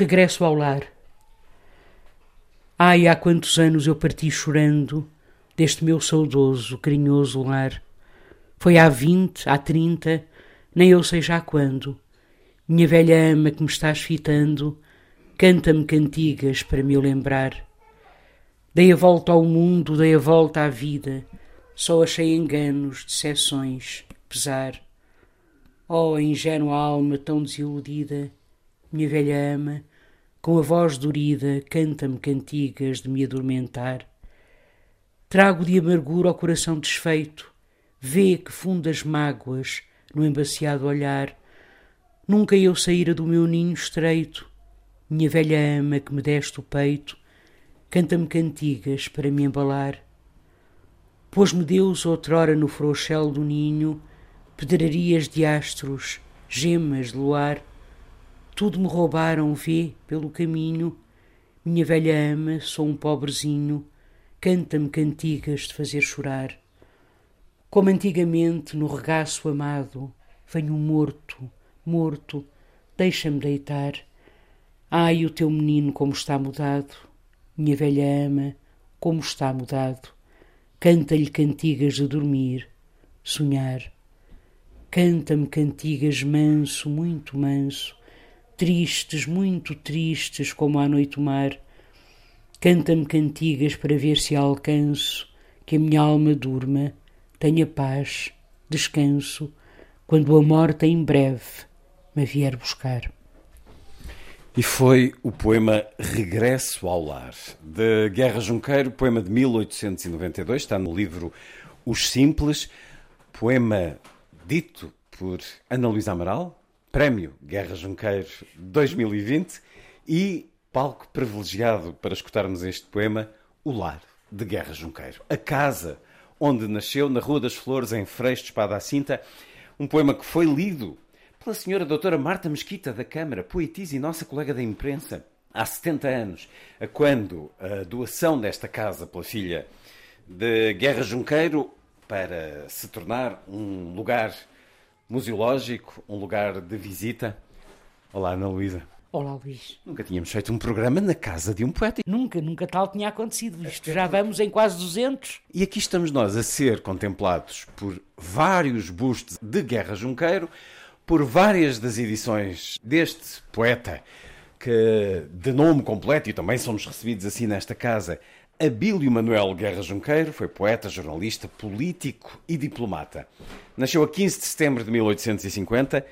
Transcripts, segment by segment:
Regresso ao lar. Ai, há quantos anos eu parti chorando deste meu saudoso, carinhoso lar. Foi há vinte, há trinta, nem eu sei já quando. Minha velha ama que me estás fitando, canta-me cantigas para me lembrar. Dei a volta ao mundo, dei a volta à vida, só achei enganos, decepções, pesar. Oh, ingênua alma tão desiludida, minha velha ama, com a voz dorida, canta-me cantigas de me adormentar. Trago de amargura ao coração desfeito, vê que fundas mágoas no embaciado olhar. Nunca eu saíra do meu ninho estreito, minha velha ama que me deste o peito, canta-me cantigas para me embalar. Pôs-me Deus outrora no frouxel do ninho, pedrarias de astros, gemas de luar, tudo me roubaram, vê, pelo caminho. Minha velha ama, sou um pobrezinho, canta-me cantigas de fazer chorar. Como antigamente, no regaço amado, venho morto, morto, deixa-me deitar. Ai, o teu menino como está mudado, minha velha ama, como está mudado. Canta-lhe cantigas de dormir, sonhar. Canta-me cantigas manso, muito manso, tristes, muito tristes, como à noite o mar. Canta-me cantigas para ver se alcanço que a minha alma durma, tenha paz, descanso, quando a morte em breve me vier buscar. E foi o poema Regresso ao Lar, de Guerra Junqueiro, poema de 1892, está no livro Os Simples, poema dito por Ana Luísa Amaral, Prémio Guerra Junqueiro 2020 e palco privilegiado para escutarmos este poema, O Lar de Guerra Junqueiro. A casa onde nasceu, na Rua das Flores, em Freixo de Espada à Cinta, um poema que foi lido pela senhora doutora Marta Mesquita da Câmara, poetisa e nossa colega da imprensa, há 70 anos, a quando a doação desta casa pela filha de Guerra Junqueiro para se tornar um lugar museológico, um lugar de visita. Olá, Ana Luísa. Olá, Luís. Nunca tínhamos feito um programa na casa de um poeta. Nunca, nunca tal tinha acontecido isto. Já vamos em quase 200. E aqui estamos nós a ser contemplados por vários bustos de Guerra Junqueiro, por várias das edições deste poeta, que de nome completo, e também somos recebidos assim nesta casa, Abílio Manuel Guerra Junqueiro foi poeta, jornalista, político e diplomata. Nasceu a 15 de setembro de 1850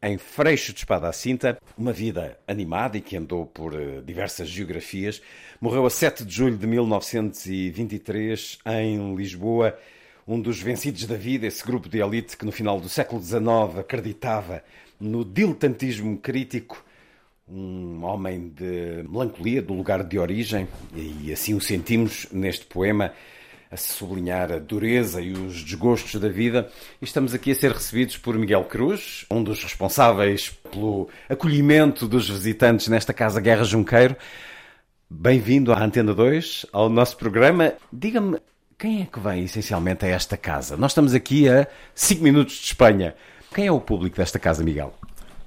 em Freixo de Espada à Cinta, uma vida animada e que andou por uh, diversas geografias. Morreu a 7 de julho de 1923 em Lisboa, um dos vencidos da vida, esse grupo de elite que no final do século XIX acreditava no diletantismo crítico um homem de melancolia do lugar de origem, e assim o sentimos neste poema, a sublinhar a dureza e os desgostos da vida. E estamos aqui a ser recebidos por Miguel Cruz, um dos responsáveis pelo acolhimento dos visitantes nesta Casa Guerra Junqueiro. Bem-vindo à Antena 2, ao nosso programa. Diga-me, quem é que vem essencialmente a esta casa? Nós estamos aqui a 5 minutos de Espanha. Quem é o público desta casa, Miguel?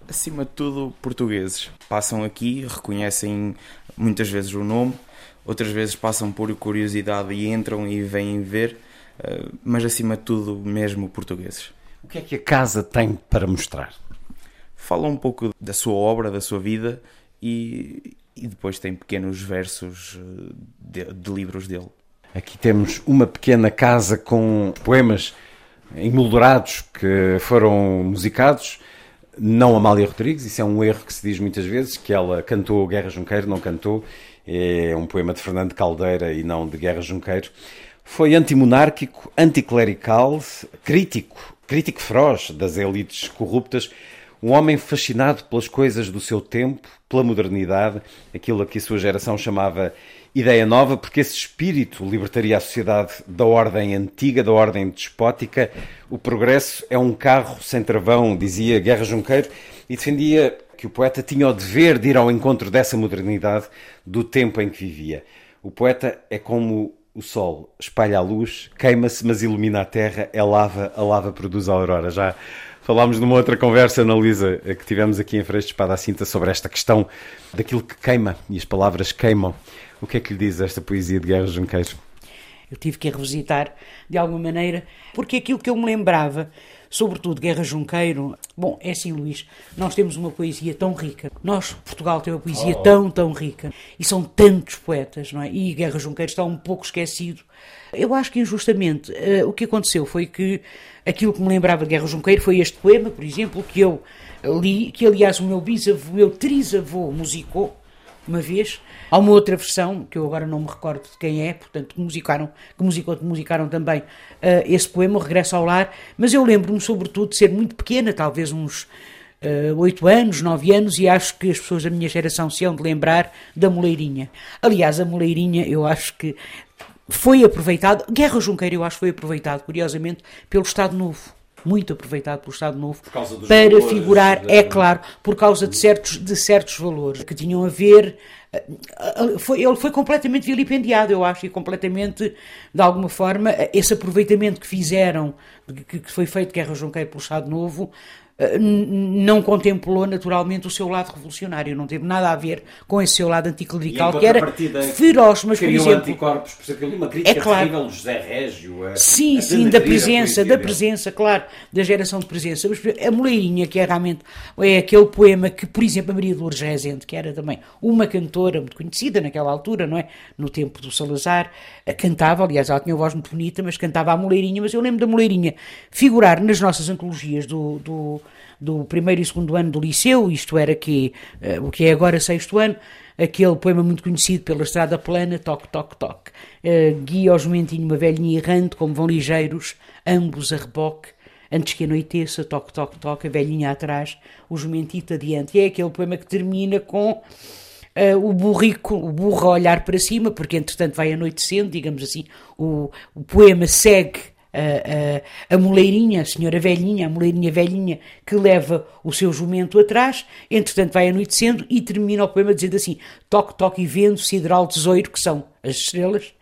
Acima de tudo, portugueses. Passam aqui, reconhecem muitas vezes o nome, outras vezes passam por curiosidade e entram e vêm ver, eh, mas acima de tudo, mesmo portugueses. O que é que a casa tem para mostrar? Fala um pouco da sua obra, da sua vida e, e depois tem pequenos versos eh, de, de livros dele. Aqui temos uma pequena casa com poemas emoldurados que foram musicados não Amália Rodrigues, isso é um erro que se diz muitas vezes, que ela cantou Guerra Junqueiro, não cantou, é um poema de Fernando Caldeira e não de Guerra Junqueiro. Foi antimonárquico, anticlerical, crítico, crítico feroz das elites corruptas, um homem fascinado pelas coisas do seu tempo, pela modernidade, aquilo a que a sua geração chamava ideia nova, porque esse espírito libertaria a sociedade da ordem antiga, da ordem despótica. O progresso é um carro sem travão, dizia Guerra Junqueiro, e defendia que o poeta tinha o dever de ir ao encontro dessa modernidade do tempo em que vivia. O poeta é como o sol, espalha a luz, queima-se, mas ilumina a terra, é lava, a lava produz a aurora. Já falámos numa outra conversa, Ana Luísa, que tivemos aqui em Freixo de Espada à Cinta, sobre esta questão daquilo que queima, e as palavras queimam. O que é que lhe diz esta poesia de Guerra Junqueiro? Eu tive que a revisitar de alguma maneira, porque aquilo que eu me lembrava, sobretudo Guerra Junqueiro, bom, é assim, Luís, nós temos uma poesia tão rica, nós, Portugal, tem uma poesia oh. tão, tão rica, e são tantos poetas, não é? E Guerra Junqueiro está um pouco esquecido. Eu acho que injustamente uh, o que aconteceu foi que aquilo que me lembrava de Guerra Junqueiro foi este poema, por exemplo, que eu li, que aliás o meu bisavô, o meu trisavô musicou uma vez. Há uma outra versão, que eu agora não me recordo de quem é, portanto, que musicaram, que musicou, musicaram também uh, esse poema, o Regresso ao Lar, mas eu lembro-me, sobretudo, de ser muito pequena, talvez uns eh, oito uh, anos, nove anos, e acho que as pessoas da minha geração se hão de lembrar da Moleirinha. Aliás, a Moleirinha, eu acho que foi aproveitado, Guerra Junqueira, eu acho que foi aproveitado, curiosamente, pelo Estado Novo muito aproveitado pelo Estado Novo para valores, figurar, é claro, por causa de certos, de certos valores que tinham a ver. Eh, eh, foi, ele foi completamente vilipendiado, eu acho, e completamente, de alguma forma, esse aproveitamento que fizeram, que, que foi feito Guerra Junqueiro pelo Estado Novo, eh, não contemplou naturalmente o seu lado revolucionário, não teve nada a ver com esse seu lado anticlerical, que era feroz, mas por exemplo... anticorpos, por exemplo, uma crítica é claro, terrível José Régio. A, sim, a sim, da presença, da presença, claro, da geração de presença. Mas a Moleirinha, que é realmente é aquele poema que, por exemplo, a Maria de Lourdes Rezende, que era também uma cantora muito conhecida naquela altura, não é? No tempo do Salazar, eh, cantava, aliás, ela tinha uma voz muito bonita, mas cantava a Moleirinha, mas eu lembro da Moleirinha figurar nas nossas antologias do, do do primeiro e segundo ano do liceu, isto era que, uh, o que é agora sexto ano, aquele poema muito conhecido pela estrada plana, toque, toque, toque. Uh, guia ao jumentinho uma velhinha errante, como vão ligeiros, ambos a reboque, antes que anoiteça, toque, toque, toque, a velhinha atrás, o jumentito adiante. E é aquele poema que termina com Uh, o burrico, o burro a olhar para cima, porque entretanto vai anoitecendo, digamos assim, o, o poema segue a, a, a moleirinha, a senhora velhinha, a moleirinha velhinha que leva o seu jumento atrás, entretanto vai anoitecendo e termina o poema dizendo assim: toque, toque e vento, sideral tesouro, que são as estrelas.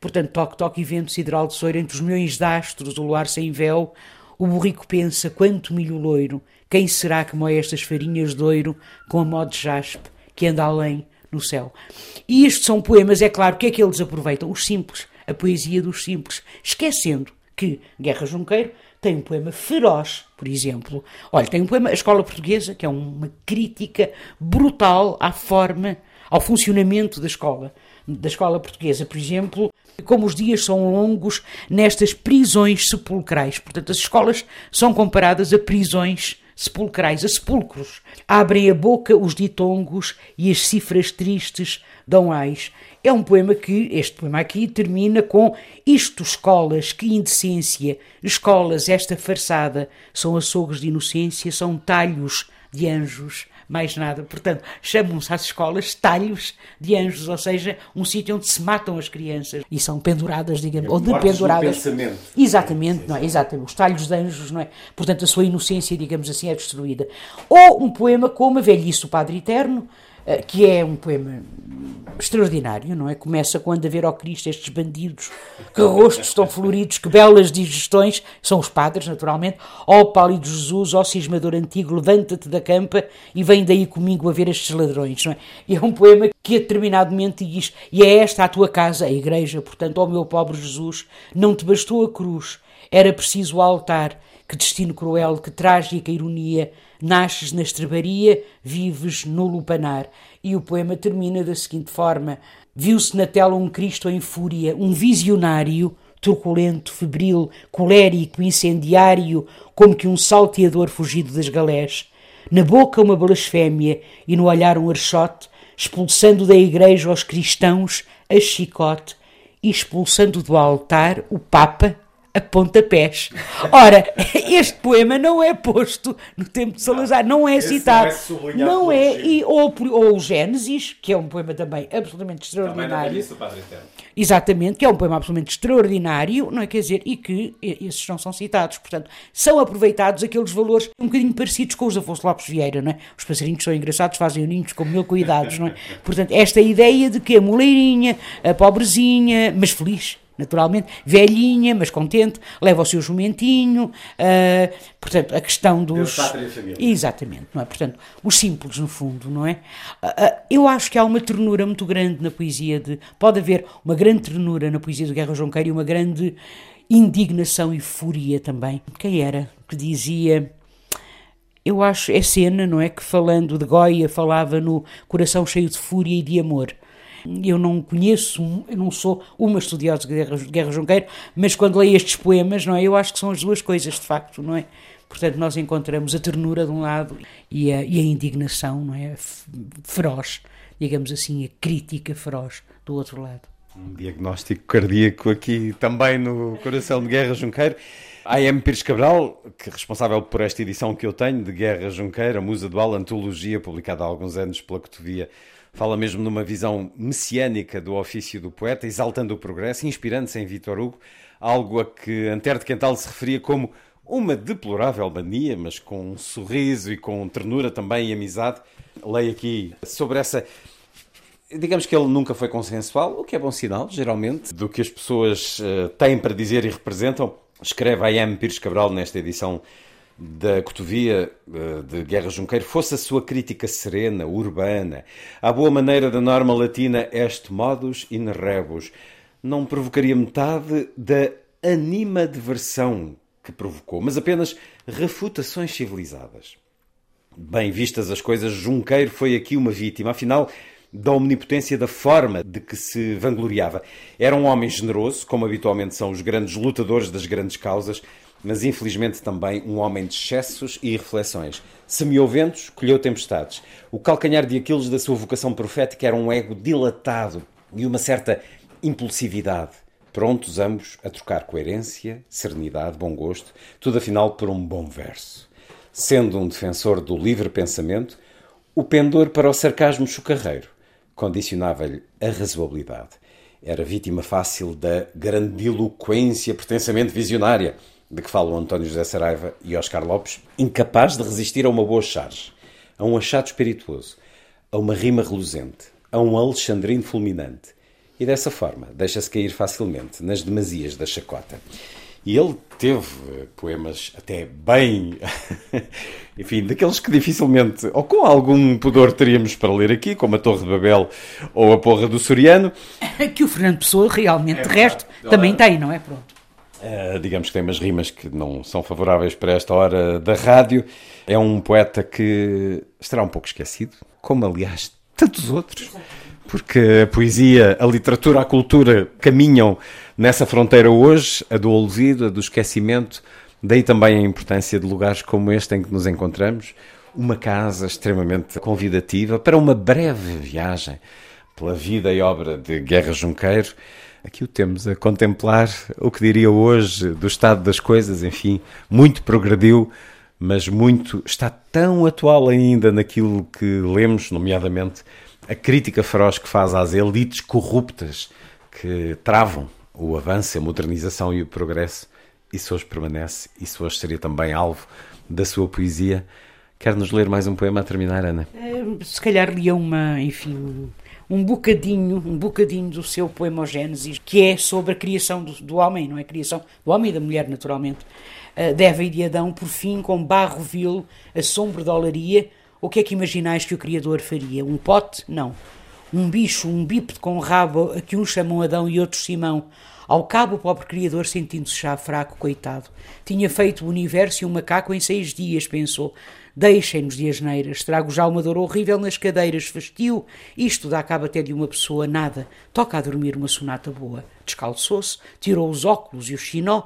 Portanto, toque, toque e vento, sideral tesouro, entre os milhões de astros, o luar sem véu. O burrico pensa: quanto milho loiro, quem será que moe estas farinhas de ouro com a mó de jaspe que anda além no céu? E estes são poemas, é claro, que é que eles aproveitam? Os simples, a poesia dos simples, esquecendo que Guerra Junqueiro tem um poema feroz, por exemplo. Olha, tem um poema, A Escola Portuguesa, que é uma crítica brutal à forma, ao funcionamento da escola. Da escola portuguesa, por exemplo, como os dias são longos nestas prisões sepulcrais. Portanto, as escolas são comparadas a prisões sepulcrais, a sepulcros. Abrem a boca os ditongos e as cifras tristes dão ais. É um poema que, este poema aqui, termina com isto, escolas, que indecência, escolas, esta farsada, são açougues de inocência, são talhos de anjos, mais nada. Portanto, chamam-se às escolas talhos de anjos, ou seja, um sítio onde se matam as crianças e são penduradas, digamos, é, ou dependuradas. Exatamente, não é? Exatamente, os talhos de anjos, não é? Portanto, a sua inocência, digamos assim, é destruída. Ou um poema como A Velhice do Padre Eterno, que é um poema extraordinário, não é? Começa quando a ver ao Cristo estes bandidos, que rostos estão floridos, que belas digestões, são os padres, naturalmente. Ó oh, pálido Jesus, ó oh, cismador antigo, levanta-te da campa e vem daí comigo a ver estes ladrões, não é? E é um poema que a determinado momento diz, e é esta a tua casa, a igreja, portanto, ó oh, meu pobre Jesus, não te bastou a cruz, era preciso o altar, que destino cruel, que trágica ironia, nasces na estrebaria, vives no lupanar. E o poema termina da seguinte forma: Viu-se na tela um Cristo em fúria, um visionário, truculento, febril, colérico, incendiário, como que um salteador fugido das galés. Na boca uma blasfémia e no olhar um archote, expulsando da igreja os cristãos a chicote e expulsando do altar o Papa a pontapés. Ora, este poema não é posto no tempo de Salazar, não é citado. Não é, e, ou, ou o Gênesis, que é um poema também absolutamente extraordinário. Exatamente, que é um poema absolutamente extraordinário, não é? Quer dizer, e que esses não são citados. Portanto, são aproveitados aqueles valores um bocadinho parecidos com os da Afonso Lopes Vieira, não é? Os passarinhos são engraçados, fazem ninhos com mil cuidados, não é? Portanto, esta ideia de que a moleirinha, a pobrezinha, mas feliz, naturalmente, velhinha, mas contente, leva o seu jumentinho, uh, portanto, a questão dos... Exatamente, não é? Portanto, os simples, no fundo, não é? Uh, uh, eu acho que há uma ternura muito grande na poesia de... Pode haver uma grande ternura na poesia do Guerra Junqueiro e uma grande indignação e fúria também. Quem era que dizia... Eu acho, é cena, não é? Que falando de Goya, falava no coração cheio de fúria e de amor. Eu não conheço, eu não sou uma estudiosa de Guerra, Guerra Junqueiro, mas quando leio estes poemas, não é? Eu acho que são as duas coisas, de facto, não é? Portanto, nós encontramos a ternura de um lado e a, e a indignação, não é? Feroz, digamos assim, a crítica feroz do outro lado. Um diagnóstico cardíaco aqui também no coração de Guerra Junqueiro. A M. Pires Cabral, que é responsável por esta edição que eu tenho de Guerra Junqueiro, a musa dual antologia, publicada há alguns anos pela Cotovia Fala mesmo numa visão messiânica do ofício do poeta, exaltando o progresso, inspirando-se em Vitor Hugo, algo a que Antero de Quental se referia como uma deplorável mania, mas com um sorriso e com ternura também e amizade. Leio aqui sobre essa. Digamos que ele nunca foi consensual, o que é bom sinal, geralmente, do que as pessoas uh, têm para dizer e representam. Escreve a M. Pires Cabral nesta edição da cotovia eh, de Guerra Junqueiro fosse a sua crítica serena, urbana, à boa maneira da norma latina est modus in rebus, não provocaria metade da animadversão que provocou, mas apenas refutações civilizadas. Bem vistas as coisas, Junqueiro foi aqui uma vítima, afinal, da omnipotência da forma de que se vangloriava. Era um homem generoso, como habitualmente são os grandes lutadores das grandes causas, mas infelizmente também um homem de excessos e reflexões. Semeou ventos, colheu tempestades. O calcanhar de Aquiles da sua vocação profética era um ego dilatado e uma certa impulsividade, prontos ambos a trocar coerência, serenidade, bom gosto, tudo afinal por um bom verso. Sendo um defensor do livre pensamento, o pendor para o sarcasmo chocarreiro condicionava-lhe a razoabilidade. Era vítima fácil da grandiloquência pretensamente visionária de que falam António José Saraiva e Oscar Lopes, incapaz de resistir a uma boa charge, a um achado espirituoso, a uma rima reluzente, a um alexandrino fulminante. E dessa forma deixa-se cair facilmente nas demasias da chacota. E ele teve poemas até bem. Enfim, daqueles que dificilmente, ou com algum pudor, teríamos para ler aqui, como a Torre de Babel ou a Porra do Soriano. Que o Fernando Pessoa realmente, é de resto, também tem, não é? Pronto. Uh, digamos que tem umas rimas que não são favoráveis para esta hora da rádio. É um poeta que estará um pouco esquecido, como aliás tantos outros, porque a poesia, a literatura, a cultura caminham nessa fronteira hoje, a do olvido, a do esquecimento. Daí também a importância de lugares como este em que nos encontramos, uma casa extremamente convidativa para uma breve viagem pela vida e obra de Guerra Junqueiro. Aqui o temos a contemplar o que diria hoje do estado das coisas, enfim, muito progrediu, mas muito está tão atual ainda naquilo que lemos, nomeadamente a crítica feroz que faz às elites corruptas que travam o avanço, a modernização e o progresso. Isso hoje permanece, isso hoje seria também alvo da sua poesia. Quer nos ler mais um poema a terminar, Ana? É, se calhar lia uma, enfim, um bocadinho, um bocadinho do seu poema Gênesis, que é sobre a criação do, do, homem, não é? A criação do homem e da mulher, naturalmente. Uh, Deva e de Adão, por fim, com barro vil, assombro de olaria, o que é que imaginais que o Criador faria? Um pote? Não. Um bicho, um bípede com rabo, a que uns chamam Adão e outros Simão. Ao cabo, o pobre Criador, sentindo-se já fraco, coitado. Tinha feito o universo e um macaco em seis dias, pensou. Deixem-nos de asneiras, trago já uma dor horrível nas cadeiras, fastio, isto dá cabo até de uma pessoa, nada. Toca a dormir uma sonata boa. Descalçou-se, tirou os óculos e o chinó,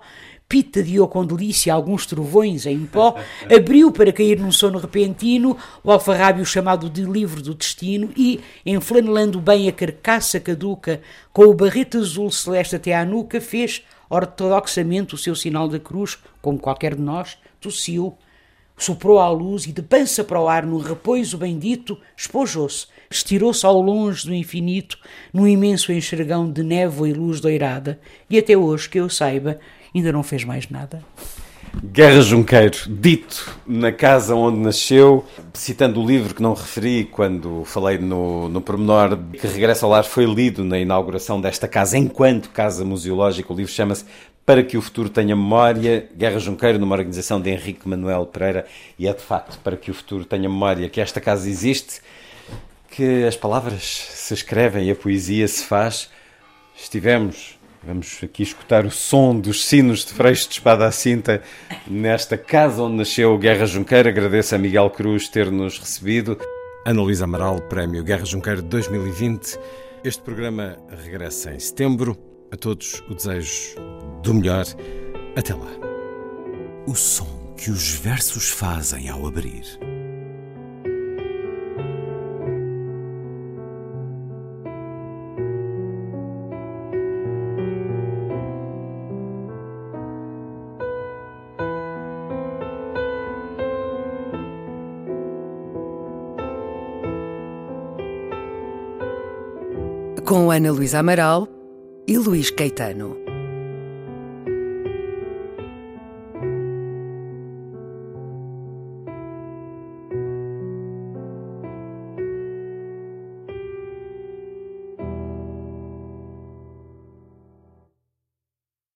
pita de com delícia alguns trovões em pó, abriu para cair num sono repentino o alfarrábio chamado de livro do destino e, enflanelando bem a carcaça caduca, com o barrete azul celeste até à nuca, fez ortodoxamente o seu sinal da cruz, como qualquer de nós, tossiu, soprou à luz e de pança para o ar num repouso bendito, espojou-se, estirou-se ao longe do infinito, num imenso enxergão de névoa e luz doirada, e até hoje, que eu saiba, ainda não fez mais nada. Guerra Junqueiro, dito na casa onde nasceu, citando o livro que não referi quando falei no, no pormenor, que Regressa ao Lar foi lido na inauguração desta casa enquanto casa museológica. O livro chama-se Para que o Futuro Tenha Memória. Guerra Junqueiro, numa organização de Henrique Manuel Pereira, e é de facto para que o futuro tenha memória que esta casa existe, que as palavras se escrevem e a poesia se faz. Estivemos Vamos aqui escutar o som dos sinos de Freixo de Espada à Cinta nesta casa onde nasceu Guerra Junqueira. Agradeço a Miguel Cruz ter-nos recebido. Ana Luísa Amaral, Prémio Guerra Junqueira 2020. Este programa regressa em setembro. A todos o desejo do melhor. Até lá. O som que os versos fazem ao abrir. com Ana Luísa Amaral e Luís Caetano.